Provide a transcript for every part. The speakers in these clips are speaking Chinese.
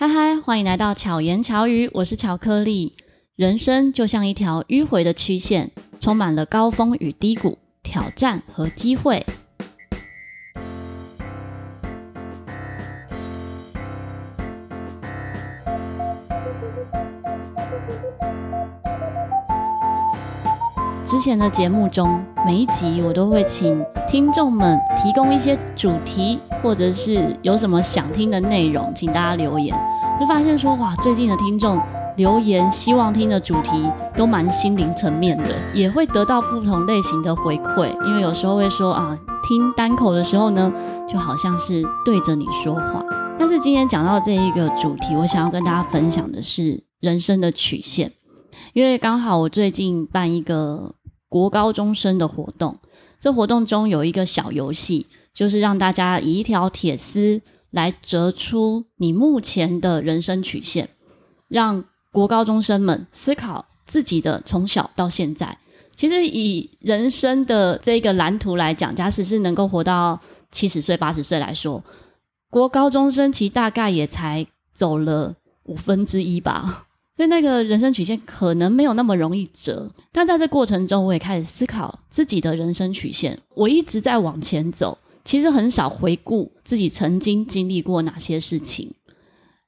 嗨嗨，欢迎来到巧言巧语，我是巧克力。人生就像一条迂回的曲线，充满了高峰与低谷、挑战和机会。之前的节目中，每一集我都会请听众们提供一些主题，或者是有什么想听的内容，请大家留言。就发现说，哇，最近的听众留言希望听的主题都蛮心灵层面的，也会得到不同类型的回馈。因为有时候会说啊，听单口的时候呢，就好像是对着你说话。但是今天讲到这一个主题，我想要跟大家分享的是人生的曲线，因为刚好我最近办一个。国高中生的活动，这活动中有一个小游戏，就是让大家以一条铁丝来折出你目前的人生曲线，让国高中生们思考自己的从小到现在。其实以人生的这个蓝图来讲，假使是能够活到七十岁、八十岁来说，国高中生其实大概也才走了五分之一吧。所以那个人生曲线可能没有那么容易折，但在这过程中，我也开始思考自己的人生曲线。我一直在往前走，其实很少回顾自己曾经经历过哪些事情。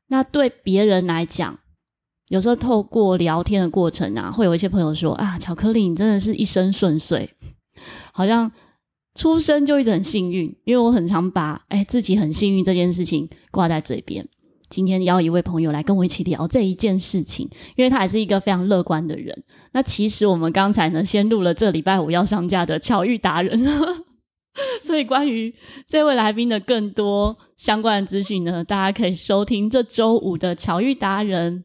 那对别人来讲，有时候透过聊天的过程啊，会有一些朋友说：“啊，巧克力，你真的是一生顺遂，好像出生就一直很幸运。”因为我很常把“哎，自己很幸运”这件事情挂在嘴边。今天邀一位朋友来跟我一起聊这一件事情，因为他也是一个非常乐观的人。那其实我们刚才呢，先录了这礼拜五要上架的巧遇达人，所以关于这位来宾的更多相关的资讯呢，大家可以收听这周五的巧遇达人。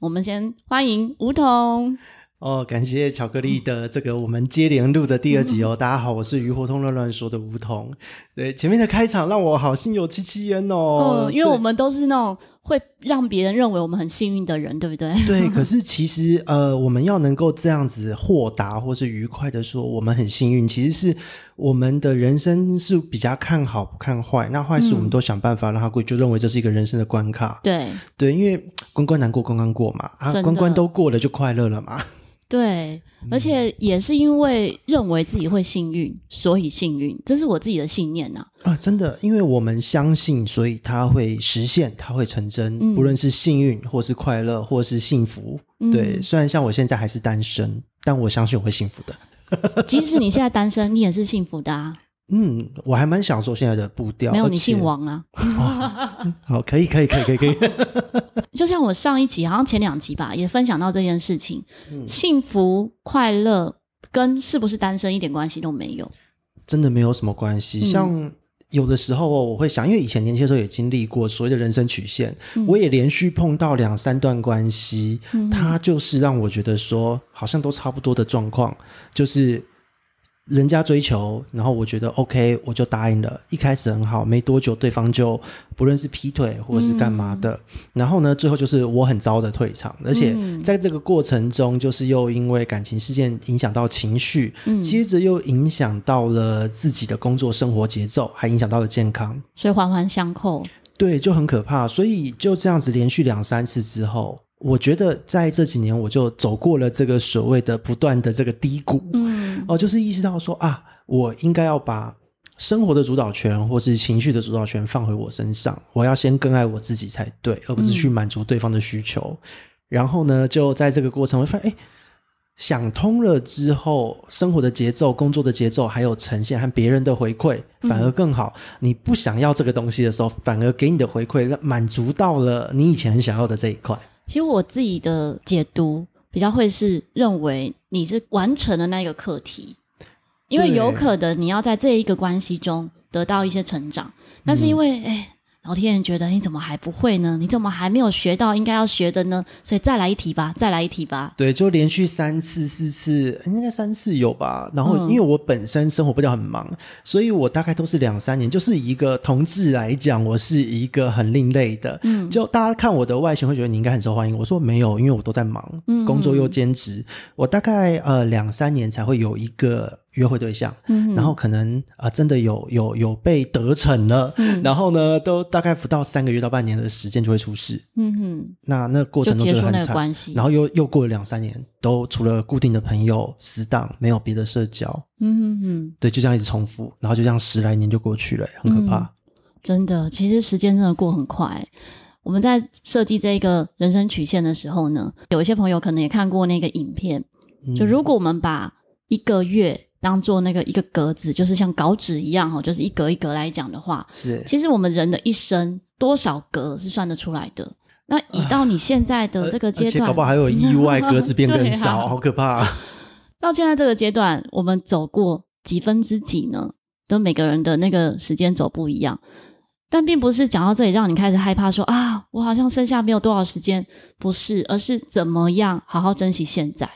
我们先欢迎梧桐。哦，感谢巧克力的这个我们接连录的第二集哦。嗯、大家好，我是鱼活通乱乱说的梧桐。对，前面的开场让我好心有戚戚焉哦。嗯，因为我们都是那种会让别人认为我们很幸运的人，对不对？对，可是其实呃，我们要能够这样子豁达或是愉快的说我们很幸运，其实是我们的人生是比较看好不看坏。那坏事我们都想办法让它过，就认为这是一个人生的关卡。对对，因为关关难过关关过嘛，啊，关关都过了就快乐了嘛。对，而且也是因为认为自己会幸运，所以幸运，这是我自己的信念呐。啊，真的，因为我们相信，所以它会实现，它会成真。嗯、不论是幸运，或是快乐，或是幸福。嗯、对，虽然像我现在还是单身，但我相信我会幸福的。即使你现在单身，你也是幸福的啊。嗯，我还蛮享受现在的步调。没有，你姓王啊。哦、好，可以，可以，可以，可以，可以。就像我上一集，好像前两集吧，也分享到这件事情。嗯、幸福快乐跟是不是单身一点关系都没有，真的没有什么关系。嗯、像有的时候我会想，因为以前年轻的时候也经历过所谓的人生曲线，嗯、我也连续碰到两三段关系，嗯、它就是让我觉得说，好像都差不多的状况，就是。人家追求，然后我觉得 OK，我就答应了。一开始很好，没多久对方就不论是劈腿或者是干嘛的，嗯、然后呢，最后就是我很糟的退场，而且在这个过程中，就是又因为感情事件影响到情绪，嗯、接着又影响到了自己的工作生活节奏，还影响到了健康，所以环环相扣，对，就很可怕。所以就这样子连续两三次之后。我觉得在这几年，我就走过了这个所谓的不断的这个低谷，嗯，哦，就是意识到说啊，我应该要把生活的主导权或是情绪的主导权放回我身上，我要先更爱我自己才对，而不是去满足对方的需求。嗯、然后呢，就在这个过程，我发现，哎，想通了之后，生活的节奏、工作的节奏，还有呈现和别人的回馈，反而更好。嗯、你不想要这个东西的时候，反而给你的回馈，让满足到了你以前很想要的这一块。其实我自己的解读比较会是认为你是完成了那个课题，因为有可能你要在这一个关系中得到一些成长，但是因为哎。老天爷觉得你怎么还不会呢？你怎么还没有学到应该要学的呢？所以再来一题吧，再来一题吧。对，就连续三次、四次，应该三次有吧。然后因为我本身生活不调很忙，嗯、所以我大概都是两三年。就是一个同志来讲，我是一个很另类的。嗯，就大家看我的外形会觉得你应该很受欢迎。我说没有，因为我都在忙，工作又兼职。嗯、我大概呃两三年才会有一个约会对象，嗯、然后可能啊、呃，真的有有有被得逞了，嗯、然后呢，都大概不到三个月到半年的时间就会出事，嗯哼，那那过程中就很惨，然后又又过了两三年，都除了固定的朋友死党，没有别的社交，嗯哼哼，对，就这样一直重复，然后就这样十来年就过去了，很可怕。嗯、真的，其实时间真的过很快。我们在设计这个人生曲线的时候呢，有一些朋友可能也看过那个影片，就如果我们把一个月。当做那个一个格子，就是像稿纸一样哈，就是一格一格来讲的话，是。其实我们人的一生多少格是算得出来的。那以到你现在的这个阶段，搞不好还有意外，格子变更少，啊、好可怕、啊。到现在这个阶段，我们走过几分之几呢？都每个人的那个时间走不一样，但并不是讲到这里让你开始害怕说啊，我好像剩下没有多少时间，不是，而是怎么样好好珍惜现在。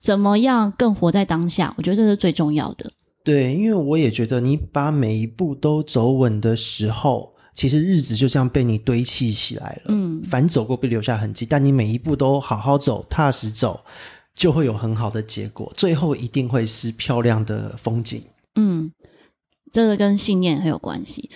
怎么样更活在当下？我觉得这是最重要的。对，因为我也觉得，你把每一步都走稳的时候，其实日子就这样被你堆砌起来了。嗯，凡走过必留下痕迹，但你每一步都好好走，踏实走，就会有很好的结果，最后一定会是漂亮的风景。嗯，这个跟信念很有关系。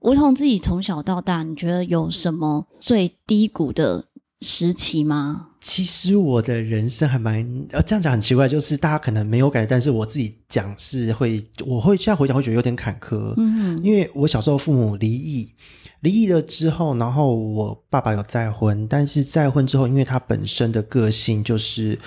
梧桐自己从小到大，你觉得有什么最低谷的时期吗？其实我的人生还蛮……呃，这样讲很奇怪，就是大家可能没有感觉，但是我自己讲是会，我会现在回想会觉得有点坎坷。嗯，因为我小时候父母离异，离异了之后，然后我爸爸有再婚，但是再婚之后，因为他本身的个性就是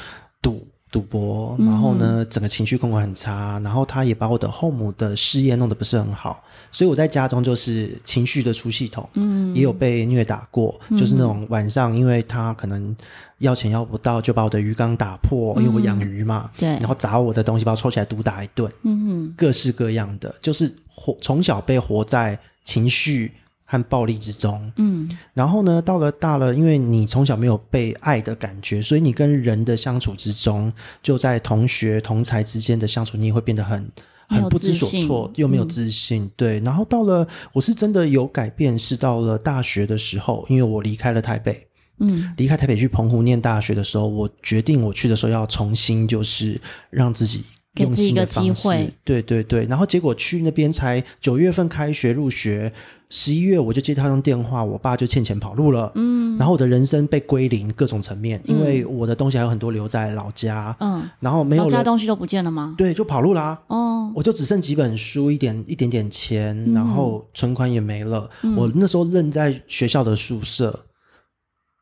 赌。赌博，然后呢，整个情绪控管很差，然后他也把我的后母的事业弄得不是很好，所以我在家中就是情绪的出气筒，嗯，也有被虐打过，嗯、就是那种晚上，因为他可能要钱要不到，就把我的鱼缸打破，嗯、因为我养鱼嘛，对，然后砸我的东西，把我抽起来毒打一顿，嗯。哼，各式各样的，就是活从小被活在情绪。和暴力之中，嗯，然后呢，到了大了，因为你从小没有被爱的感觉，所以你跟人的相处之中，就在同学同才之间的相处，你也会变得很很不知所措，又没有自信，嗯、对。然后到了，我是真的有改变，是到了大学的时候，因为我离开了台北，嗯，离开台北去澎湖念大学的时候，我决定我去的时候要重新，就是让自己。给自己一个机会，对对对，然后结果去那边才九月份开学入学，十一月我就接他通电话，我爸就欠钱跑路了，嗯，然后我的人生被归零各种层面，因为我的东西还有很多留在老家，嗯，然后没有了，老家东西都不见了吗？对，就跑路啦，哦，我就只剩几本书，一点一点点钱，嗯、然后存款也没了，嗯、我那时候愣在学校的宿舍，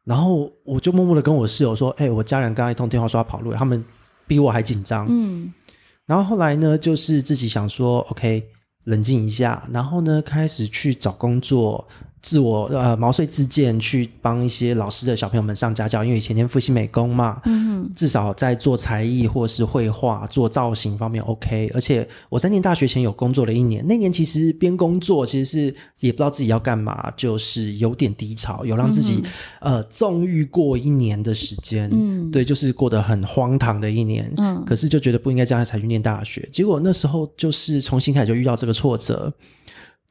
然后我就默默的跟我室友说，哎、欸，我家人刚刚一通电话说要跑路，他们比我还紧张，嗯。然后后来呢，就是自己想说，OK，冷静一下，然后呢，开始去找工作。自我呃毛遂自荐去帮一些老师的小朋友们上家教，因为以前念复兴美工嘛，嗯，至少在做才艺或是绘画、做造型方面 OK。而且我在念大学前有工作了一年，那年其实边工作其实是也不知道自己要干嘛，就是有点低潮，有让自己、嗯、呃纵欲过一年的时间，嗯，对，就是过得很荒唐的一年，嗯，可是就觉得不应该这样才去念大学，结果那时候就是重新开始就遇到这个挫折。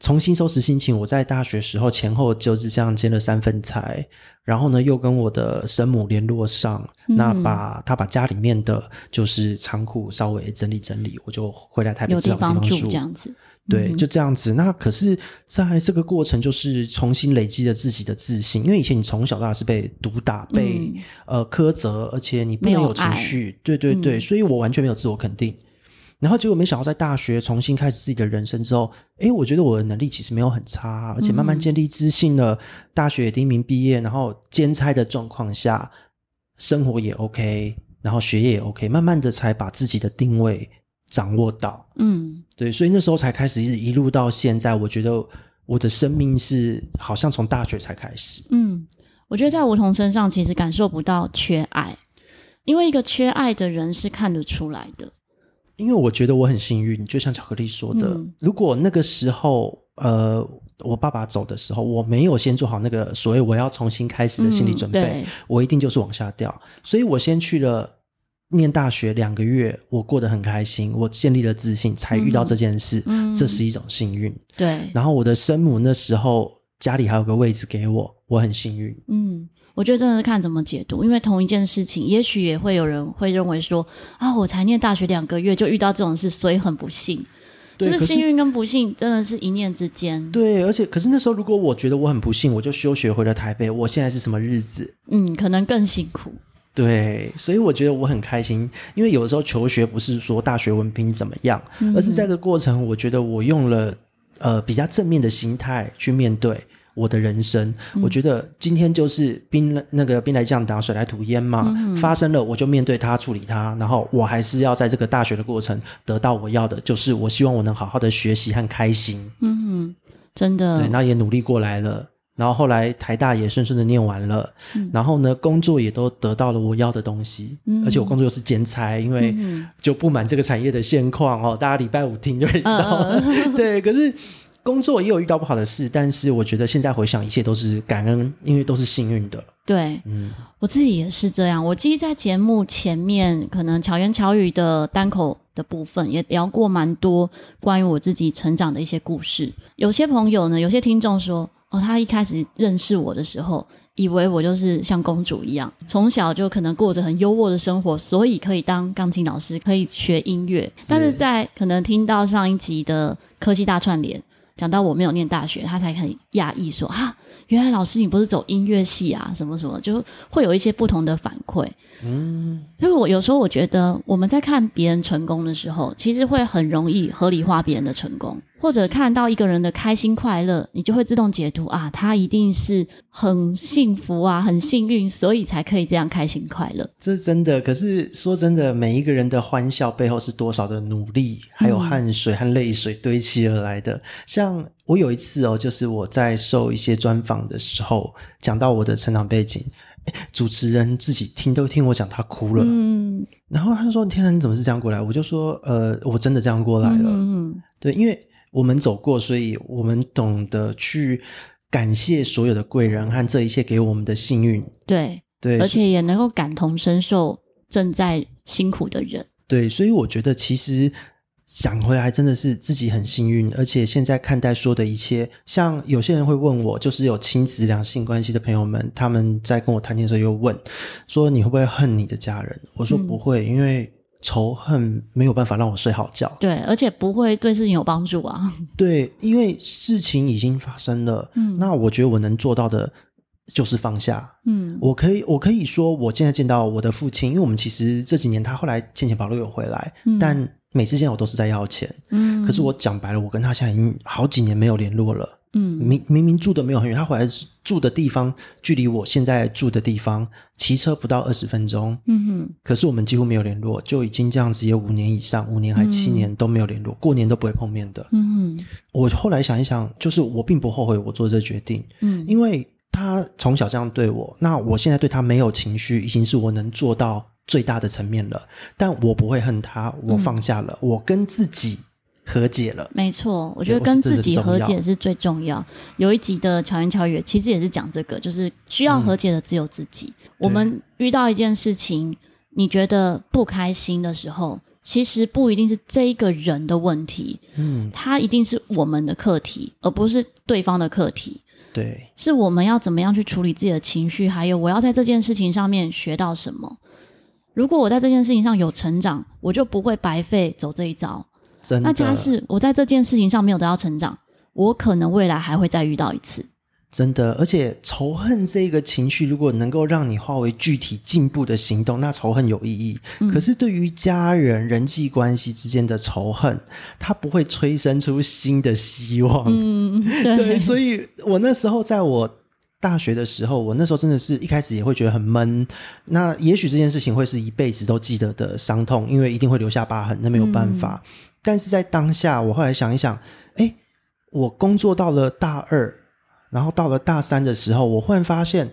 重新收拾心情，我在大学时候前后就是这样兼了三份差，然后呢，又跟我的生母联络上，嗯、那把他把家里面的就是仓库稍微整理整理，我就回来台北找地方住，这样子，嗯、对，就这样子。那可是在这个过程，就是重新累积了自己的自信，因为以前你从小到大是被毒打、被、嗯、呃苛责，而且你不能有情绪，对对对，嗯、所以我完全没有自我肯定。然后结果没想到，在大学重新开始自己的人生之后，诶，我觉得我的能力其实没有很差，而且慢慢建立自信了。嗯、大学也第一名毕业，然后兼差的状况下，生活也 OK，然后学业也 OK，慢慢的才把自己的定位掌握到。嗯，对，所以那时候才开始一直一路到现在，我觉得我的生命是好像从大学才开始。嗯，我觉得在梧桐身上其实感受不到缺爱，因为一个缺爱的人是看得出来的。因为我觉得我很幸运，就像巧克力说的，嗯、如果那个时候，呃，我爸爸走的时候，我没有先做好那个所谓我要重新开始的心理准备，嗯、我一定就是往下掉。所以我先去了念大学两个月，我过得很开心，我建立了自信，才遇到这件事，嗯、这是一种幸运。对。然后我的生母那时候家里还有个位置给我，我很幸运。嗯，我觉得真的是看怎么解读，因为同一件事情，也许也会有人会认为说啊，我才念大学两个月就遇到这种事，所以很不幸。对，就是幸运跟不幸真的是一念之间。对，而且可是那时候如果我觉得我很不幸，我就休学回了台北，我现在是什么日子？嗯，可能更辛苦。对，所以我觉得我很开心，因为有的时候求学不是说大学文凭怎么样，嗯、而是在这个过程，我觉得我用了呃比较正面的心态去面对我的人生。嗯、我觉得今天就是兵那个兵来将挡，水来土掩嘛，嗯、发生了我就面对它，处理它，然后我还是要在这个大学的过程得到我要的，就是我希望我能好好的学习和开心。嗯，真的，对，那也努力过来了。然后后来台大也顺顺的念完了，嗯、然后呢，工作也都得到了我要的东西，嗯、而且我工作又是兼差，因为就不满这个产业的现况哦，大家礼拜五听就可以知道了。嗯、对，可是工作也有遇到不好的事，但是我觉得现在回想，一切都是感恩，因为都是幸运的。对，嗯，我自己也是这样。我记得在节目前面，可能巧言巧语的单口的部分也聊过蛮多关于我自己成长的一些故事。有些朋友呢，有些听众说。哦，他一开始认识我的时候，以为我就是像公主一样，从小就可能过着很优渥的生活，所以可以当钢琴老师，可以学音乐。是。但是在可能听到上一集的科技大串联，讲到我没有念大学，他才很讶异说：“啊，原来老师你不是走音乐系啊？什么什么，就会有一些不同的反馈。”嗯，所以我有时候我觉得我们在看别人成功的时候，其实会很容易合理化别人的成功。或者看到一个人的开心快乐，你就会自动解读啊，他一定是很幸福啊，很幸运，所以才可以这样开心快乐。这是真的。可是说真的，每一个人的欢笑背后是多少的努力，还有汗水和泪水堆砌而来的。像我有一次哦，就是我在受一些专访的时候，讲到我的成长背景，主持人自己听都听我讲，他哭了。嗯，然后他就说：“天哪，你怎么是这样过来？”我就说：“呃，我真的这样过来了。嗯”嗯，对，因为。我们走过，所以我们懂得去感谢所有的贵人和这一切给我们的幸运。对对，对而且也能够感同身受正在辛苦的人。对，所以我觉得其实想回来真的是自己很幸运，而且现在看待说的一切，像有些人会问我，就是有亲子两性关系的朋友们，他们在跟我谈天的时候又问说，你会不会恨你的家人？我说不会，嗯、因为。仇恨没有办法让我睡好觉，对，而且不会对事情有帮助啊。对，因为事情已经发生了，嗯，那我觉得我能做到的就是放下，嗯，我可以，我可以说，我现在见到我的父亲，因为我们其实这几年他后来欠钱保路有回来，嗯，但每次见我都是在要钱，嗯，可是我讲白了，我跟他现在已经好几年没有联络了。嗯，明明明住的没有很远，他回来住的地方距离我现在住的地方骑车不到二十分钟。嗯哼，可是我们几乎没有联络，就已经这样子有五年以上，五年还七年都没有联络，嗯、过年都不会碰面的。嗯哼，我后来想一想，就是我并不后悔我做这个决定。嗯，因为他从小这样对我，那我现在对他没有情绪，已经是我能做到最大的层面了。但我不会恨他，我放下了，嗯、我跟自己。和解了，没错，我觉得跟自己和解是最重要。有一集的巧言巧语，其实也是讲这个，就是需要和解的只有自己。嗯、我们遇到一件事情，你觉得不开心的时候，其实不一定是这一个人的问题，嗯，他一定是我们的课题，而不是对方的课题。对，是我们要怎么样去处理自己的情绪，还有我要在这件事情上面学到什么。如果我在这件事情上有成长，我就不会白费走这一招。真的。那假使我在这件事情上没有得到成长，我可能未来还会再遇到一次。真的，而且仇恨这个情绪，如果能够让你化为具体进步的行动，那仇恨有意义。嗯、可是对于家人人际关系之间的仇恨，它不会催生出新的希望。嗯，对。对，所以我那时候在我大学的时候，我那时候真的是一开始也会觉得很闷。那也许这件事情会是一辈子都记得的伤痛，因为一定会留下疤痕，那没有办法。嗯但是在当下，我后来想一想，哎，我工作到了大二，然后到了大三的时候，我忽然发现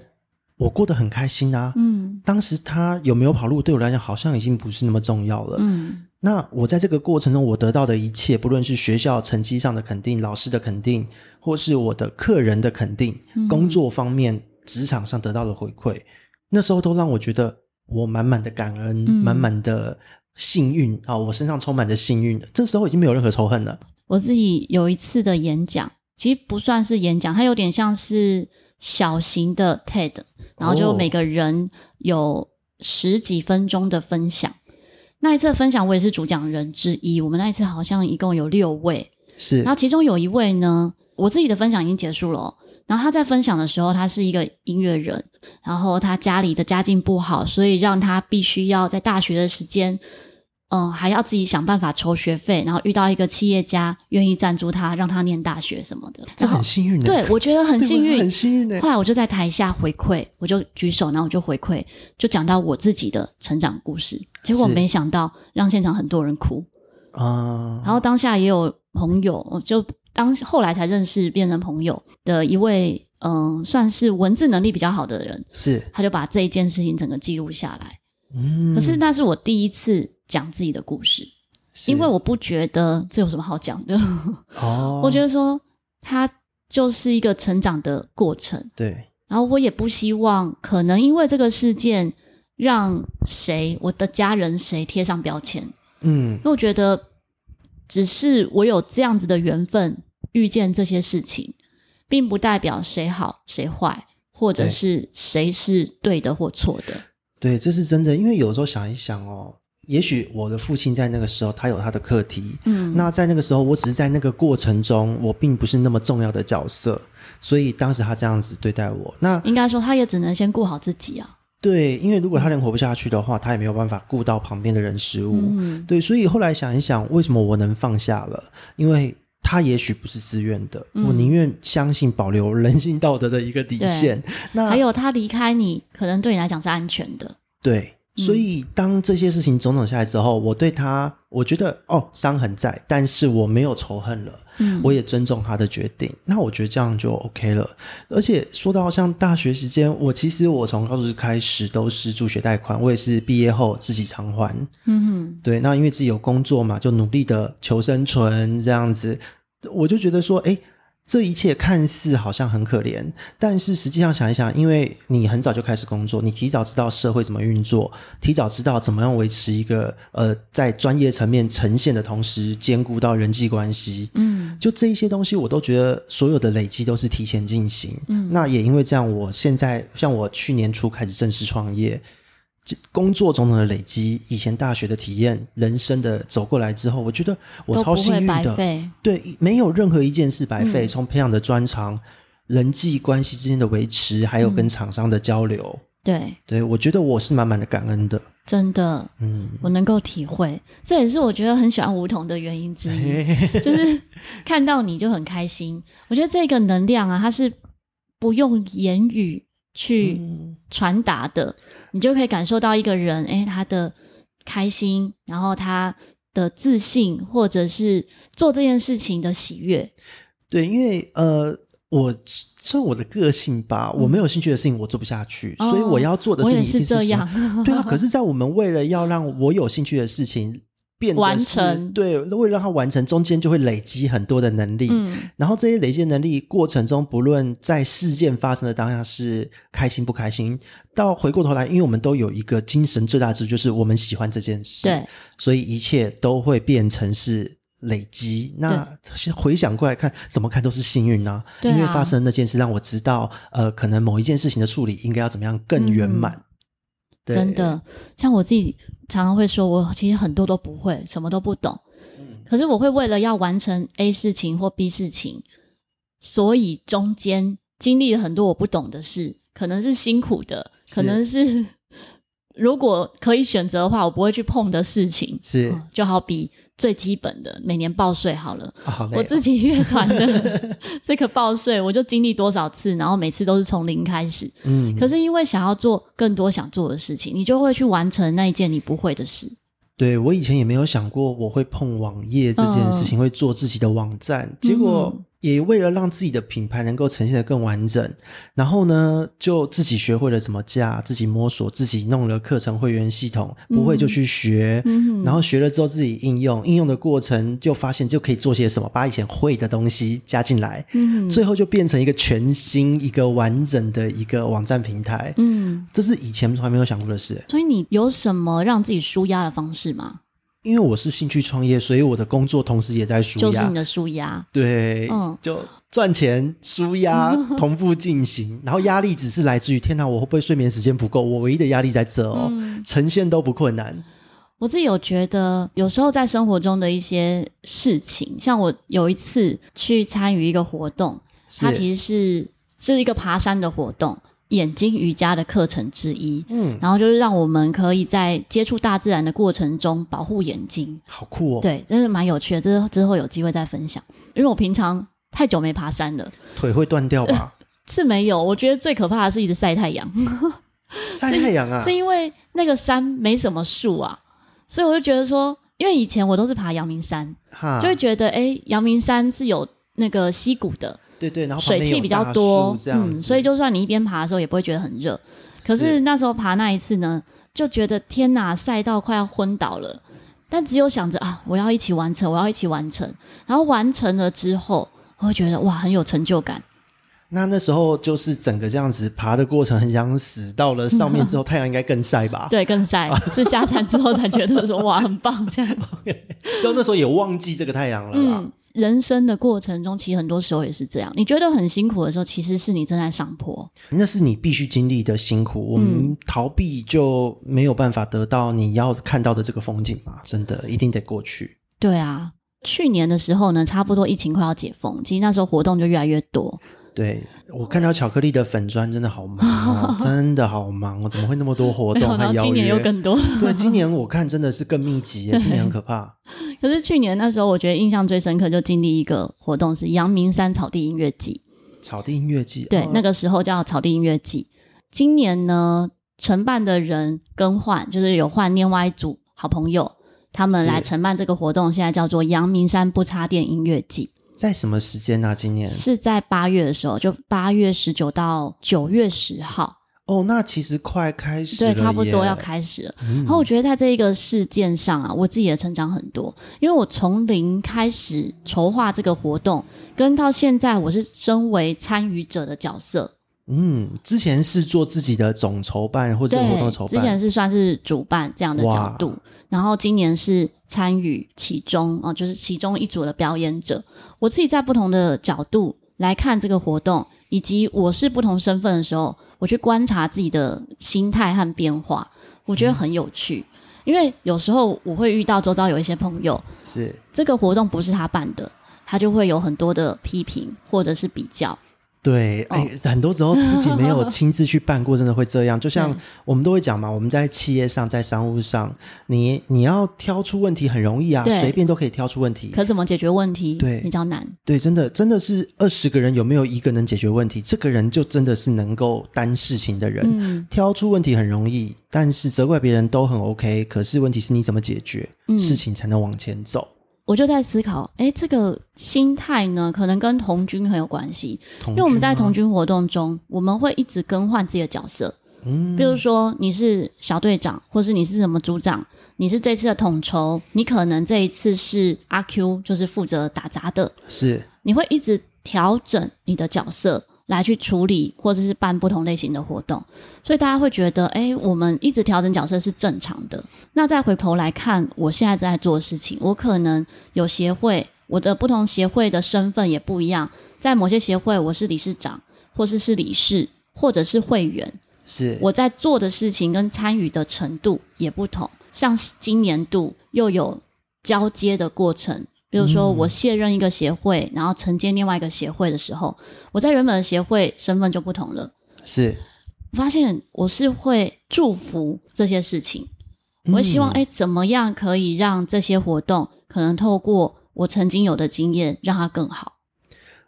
我过得很开心啊。嗯，当时他有没有跑路，对我来讲好像已经不是那么重要了。嗯，那我在这个过程中，我得到的一切，不论是学校成绩上的肯定、老师的肯定，或是我的客人的肯定，嗯，工作方面、职场上得到的回馈，那时候都让我觉得我满满的感恩，嗯，满满的。幸运啊、哦！我身上充满着幸运，这时候已经没有任何仇恨了。我自己有一次的演讲，其实不算是演讲，它有点像是小型的 TED，然后就每个人有十几分钟的分享。哦、那一次的分享，我也是主讲人之一。我们那一次好像一共有六位，是。然后其中有一位呢，我自己的分享已经结束了。然后他在分享的时候，他是一个音乐人，然后他家里的家境不好，所以让他必须要在大学的时间。嗯，还要自己想办法筹学费，然后遇到一个企业家愿意赞助他，让他念大学什么的，这很幸运的。对，我觉得很幸运，很幸运的。后来我就在台下回馈，我就举手，然后我就回馈，就讲到我自己的成长故事。结果没想到让现场很多人哭啊！然后当下也有朋友，就当后来才认识变成朋友的一位，嗯，算是文字能力比较好的人，是他就把这一件事情整个记录下来。嗯，可是那是我第一次。讲自己的故事，因为我不觉得这有什么好讲的。哦，我觉得说它就是一个成长的过程。对，然后我也不希望可能因为这个事件让谁，我的家人谁贴上标签。嗯，因为我觉得只是我有这样子的缘分遇见这些事情，并不代表谁好谁坏，或者是谁是对的或错的。对，这是真的。因为有时候想一想哦。也许我的父亲在那个时候，他有他的课题。嗯，那在那个时候，我只是在那个过程中，我并不是那么重要的角色，所以当时他这样子对待我。那应该说，他也只能先顾好自己啊。对，因为如果他连活不下去的话，他也没有办法顾到旁边的人事物。嗯，对，所以后来想一想，为什么我能放下了？因为他也许不是自愿的，嗯，我宁愿相信保留人性道德的一个底线。那还有他离开你，可能对你来讲是安全的。对。所以，当这些事情种种下来之后，我对他，我觉得哦，伤痕在，但是我没有仇恨了。嗯，我也尊重他的决定。那我觉得这样就 OK 了。而且说到像大学时间，我其实我从高中开始都是助学贷款，我也是毕业后自己偿还。嗯哼，对。那因为自己有工作嘛，就努力的求生存这样子，我就觉得说，诶这一切看似好像很可怜，但是实际上想一想，因为你很早就开始工作，你提早知道社会怎么运作，提早知道怎么样维持一个呃在专业层面呈现的同时兼顾到人际关系，嗯，就这一些东西，我都觉得所有的累积都是提前进行，嗯，那也因为这样，我现在像我去年初开始正式创业。工作种种的累积，以前大学的体验，人生的走过来之后，我觉得我超幸运的。对，没有任何一件事白费。从、嗯、培养的专长、人际关系之间的维持，还有跟厂商的交流，嗯、对，对我觉得我是满满的感恩的。真的，嗯，我能够体会，这也是我觉得很喜欢梧桐的原因之一，就是看到你就很开心。我觉得这个能量啊，它是不用言语。去传达的，嗯，你就可以感受到一个人，诶，他的开心，然后他的自信，或者是做这件事情的喜悦。对，因为呃，我算我的个性吧，我没有兴趣的事情我做不下去，嗯，所以我要做的事情是，是这样。对啊，可是，在我们为了要让我有兴趣的事情。变完成对，为了让它完成，中间就会累积很多的能力。嗯，然后这些累积的能力过程中，不论在事件发生的当下是开心不开心，到回过头来，因为我们都有一个精神最大值，就是我们喜欢这件事。对，所以一切都会变成是累积。那回想过来看，怎么看都是幸运呢？因为发生那件事让我知道，呃，可能某一件事情的处理应该要怎么样更圆满。嗯真的，像我自己常常会说，我其实很多都不会，什么都不懂。嗯，可是我会为了要完成 A 事情或 B 事情，所以中间经历了很多我不懂的事，可能是辛苦的，可能是 如果可以选择的话，我不会去碰的事情。是，嗯，就好比。最基本的每年报税好了，哦好哦，我自己乐团的 这个报税，我就经历多少次，然后每次都是从零开始。嗯，可是因为想要做更多想做的事情，你就会去完成那一件你不会的事。对，我以前也没有想过我会碰网页这件事情，嗯、会做自己的网站，结果。嗯也为了让自己的品牌能够呈现的更完整，然后呢，就自己学会了怎么架，自己摸索，自己弄了课程会员系统，不会就去学，嗯、然后学了之后自己应用，应用的过程就发现就可以做些什么，把以前会的东西加进来，嗯，最后就变成一个全新、一个完整的一个网站平台，嗯，这是以前从来没有想过的事。所以你有什么让自己舒压的方式吗？因为我是兴趣创业，所以我的工作同时也在舒压，就是你的舒压。对，嗯，就赚钱、舒压 同步进行，然后压力只是来自于天哪，我会不会睡眠时间不够？我唯一的压力在这哦，嗯、呈现都不困难。我自己有觉得，有时候在生活中的一些事情，像我有一次去参与一个活动，它其实是是一个爬山的活动。眼睛瑜伽的课程之一，嗯，然后就是让我们可以在接触大自然的过程中保护眼睛，好酷哦！对，真是蛮有趣的。这之后有机会再分享，因为我平常太久没爬山了，腿会断掉吧？呃，是没有，我觉得最可怕的是一直晒太阳。晒太阳啊？是因为那个山没什么树啊，所以我就觉得说，因为以前我都是爬阳明山，哈就会觉得哎，阳明山是有那个溪谷的。对对，然后水汽比较多，嗯，所以就算你一边爬的时候也不会觉得很热。可是那时候爬那一次呢，就觉得天哪，晒到快要昏倒了。但只有想着啊，我要一起完成，我要一起完成。然后完成了之后，我会觉得哇，很有成就感。那那时候就是整个这样子爬的过程，很想死。到了上面之后，太阳应该更晒吧？对，更晒。是下山之后才觉得说哇，很棒这样。到那时候也忘记这个太阳了啦。嗯人生的过程中，其实很多时候也是这样。你觉得很辛苦的时候，其实是你正在上坡。那是你必须经历的辛苦。我们逃避就没有办法得到你要看到的这个风景嘛？真的，一定得过去。对啊，去年的时候呢，差不多疫情快要解封，其实那时候活动就越来越多。对，我看到巧克力的粉砖真的好忙哦，真的好忙哦，怎么会那么多活动？还今年又更多。对，今年我看真的是更密集，今年很可怕。可是去年那时候，我觉得印象最深刻，就经历一个活动是阳明山草地音乐季。草地音乐季，对，哦、那个时候叫草地音乐季。今年呢，承办的人更换，就是有换另外一组好朋友，他们来承办这个活动，现在叫做阳明山不插电音乐季。在什么时间呢、啊？今年是在八月的时候，就八月十九到九月十号。哦，那其实快开始了，对，差不多要开始了。嗯、然后我觉得在这一个事件上啊，我自己也成长很多，因为我从零开始筹划这个活动，跟到现在我是身为参与者的角色。嗯，之前是做自己的总筹办或者活动筹办，之前是算是主办这样的角度，然后今年是参与其中啊，就是其中一组的表演者。我自己在不同的角度来看这个活动，以及我是不同身份的时候，我去观察自己的心态和变化，我觉得很有趣。嗯、因为有时候我会遇到周遭有一些朋友，是这个活动不是他办的，他就会有很多的批评或者是比较。对，哎、欸，很多时候自己没有 亲自去办过，真的会这样。就像我们都会讲嘛，我们在企业上，在商务上，你你要挑出问题很容易啊，随便都可以挑出问题。可怎么解决问题？对，比较难。对，真的真的是二十个人有没有一个能解决问题？这个人就真的是能够担事情的人。嗯、挑出问题很容易，但是责怪别人都很 OK。可是问题是你怎么解决、嗯、事情才能往前走？我就在思考，诶，这个心态呢，可能跟童军很有关系。因为我们在童军活动中，我们会一直更换自己的角色。嗯，比如说你是小队长，或是你是什么组长，你是这次的统筹，你可能这一次是阿 Q，就是负责打杂的。是，你会一直调整你的角色。来去处理或者是办不同类型的活动，所以大家会觉得，哎，我们一直调整角色是正常的。那再回头来看，我现在在做的事情，我可能有协会，我的不同协会的身份也不一样。在某些协会，我是理事长，或是是理事，或者是会员。是我在做的事情跟参与的程度也不同。像今年度又有交接的过程。比如说，我卸任一个协会，嗯、然后承接另外一个协会的时候，我在原本的协会身份就不同了。是，我发现我是会祝福这些事情，我会希望，哎、嗯，怎么样可以让这些活动可能透过我曾经有的经验，让它更好？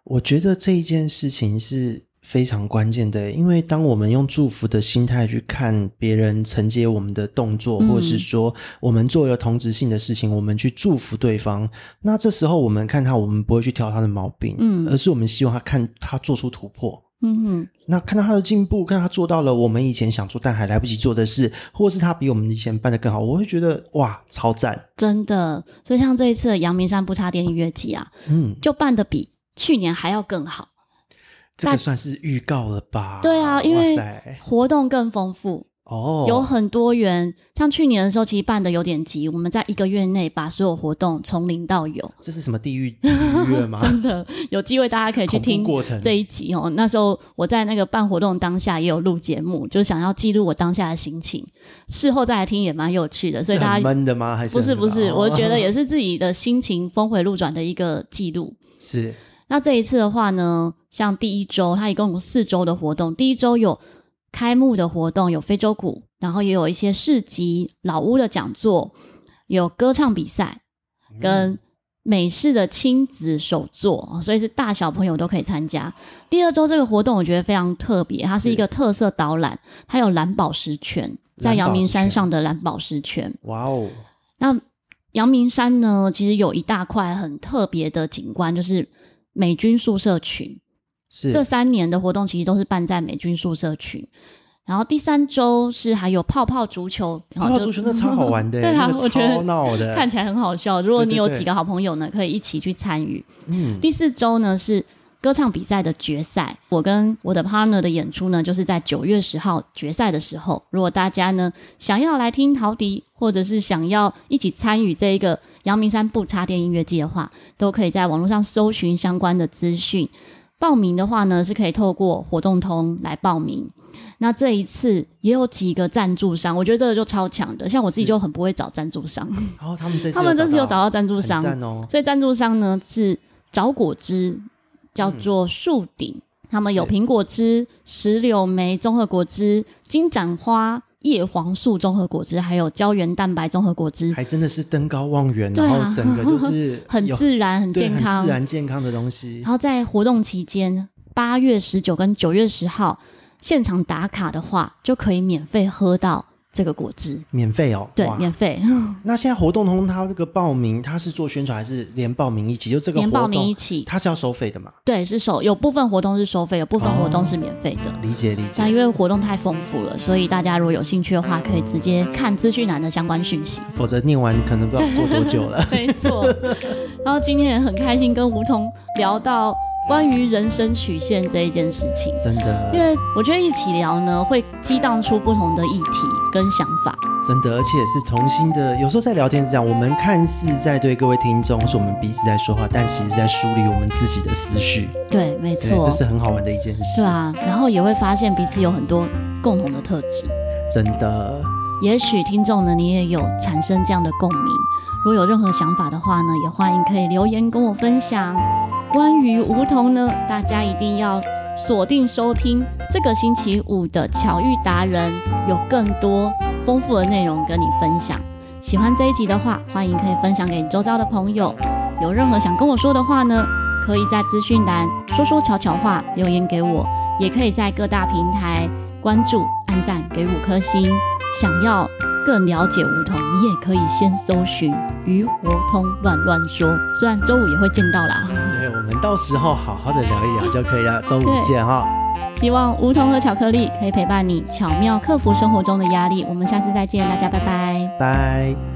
我觉得这一件事情是。非常关键的，因为当我们用祝福的心态去看别人承接我们的动作，嗯、或者是说我们做了同质性的事情，我们去祝福对方，那这时候我们看他，我们不会去挑他的毛病，嗯，而是我们希望他看他做出突破，嗯哼，那看到他的进步，看他做到了我们以前想做但还来不及做的事，或是他比我们以前办的更好，我会觉得哇，超赞，真的。所以像这一次的阳明山不插电音乐季啊，嗯，就办的比去年还要更好。这个算是预告了吧？对啊，因为活动更丰富，哦，有很多元。像去年的时候，其实办的有点急，我们在一个月内把所有活动从零到有。这是什么地狱吗？真的有机会大家可以去听这一集哦。那时候我在那个办活动当下也有录节目，就想要记录我当下的心情。事后再来听也蛮有趣的，所以大家闷的吗？还是不是不是？我觉得也是自己的心情峰回路转的一个记录。是。那这一次的话呢，像第一周，它一共有四周的活动。第一周有开幕的活动，有非洲鼓，然后也有一些市集、老屋的讲座，有歌唱比赛，跟美式的亲子手作，所以是大小朋友都可以参加。第二周这个活动我觉得非常特别，它是一个特色导览，它有蓝宝石泉，在阳明山上的蓝宝石泉。哇哦！那阳明山呢，其实有一大块很特别的景观，就是。美军宿舍群，是这三年的活动其实都是办在美军宿舍群。然后第三周是还有泡泡足球，泡泡足球那超好玩的，对啊，我觉得看起来很好笑。如果你有几个好朋友呢，可以一起去参与。嗯，第四周呢是歌唱比赛的决赛，我跟我的 partner 的演出呢，就是在九月十号决赛的时候。如果大家呢想要来听陶笛，或者是想要一起参与这一个阳明山不插电音乐季的话，都可以在网络上搜寻相关的资讯。报名的话呢，是可以透过活动通来报名。那这一次也有几个赞助商，我觉得这个就超强的。像我自己就很不会找赞助商，然后、哦、他们这次他们这次有找到赞助商，哦、所以赞助商呢是找果汁，叫做树顶，嗯、他们有苹果汁、石榴莓综合果汁、金盏花。叶黄素综合果汁，还有胶原蛋白综合果汁，还真的是登高望远，啊、然后整个就是 很自然、很健康、很自然健康的东西。然后在活动期间，八月十九跟九月十号现场打卡的话，就可以免费喝到。这个果汁免费哦，对，免费。那现在活动通它这个报名，它是做宣传还是连报名一起？就这个连报名一起，它是要收费的嘛？对，是收，有部分活动是收费，有部分活动是免费的。理解理解。那因为活动太丰富了，所以大家如果有兴趣的话，可以直接看资讯栏的相关讯息。否则念完可能不知道过多久了。没错。然后今天也很开心跟吴桐聊到。关于人生曲线这一件事情，真的，因为我觉得一起聊呢，会激荡出不同的议题跟想法。真的，而且也是重新的。有时候在聊天是这样，我们看似在对各位听众，是我们彼此在说话，但其实在梳理我们自己的思绪。对，没错，这是很好玩的一件事。对啊，然后也会发现彼此有很多共同的特质。真的，也许听众呢，你也有产生这样的共鸣。如果有任何想法的话呢，也欢迎可以留言跟我分享。关于梧桐呢，大家一定要锁定收听这个星期五的巧遇达人，有更多丰富的内容跟你分享。喜欢这一集的话，欢迎可以分享给你周遭的朋友。有任何想跟我说的话呢，可以在资讯栏说说悄悄话留言给我，也可以在各大平台关注、按赞、给五颗星。想要更了解梧桐，你也可以先搜寻“鱼活通乱乱说”，虽然周五也会见到啦。对，我们到时候好好的聊一聊就可以了。周五见哈！希望梧桐和巧克力可以陪伴你，巧妙克服生活中的压力。我们下次再见，大家拜拜。拜。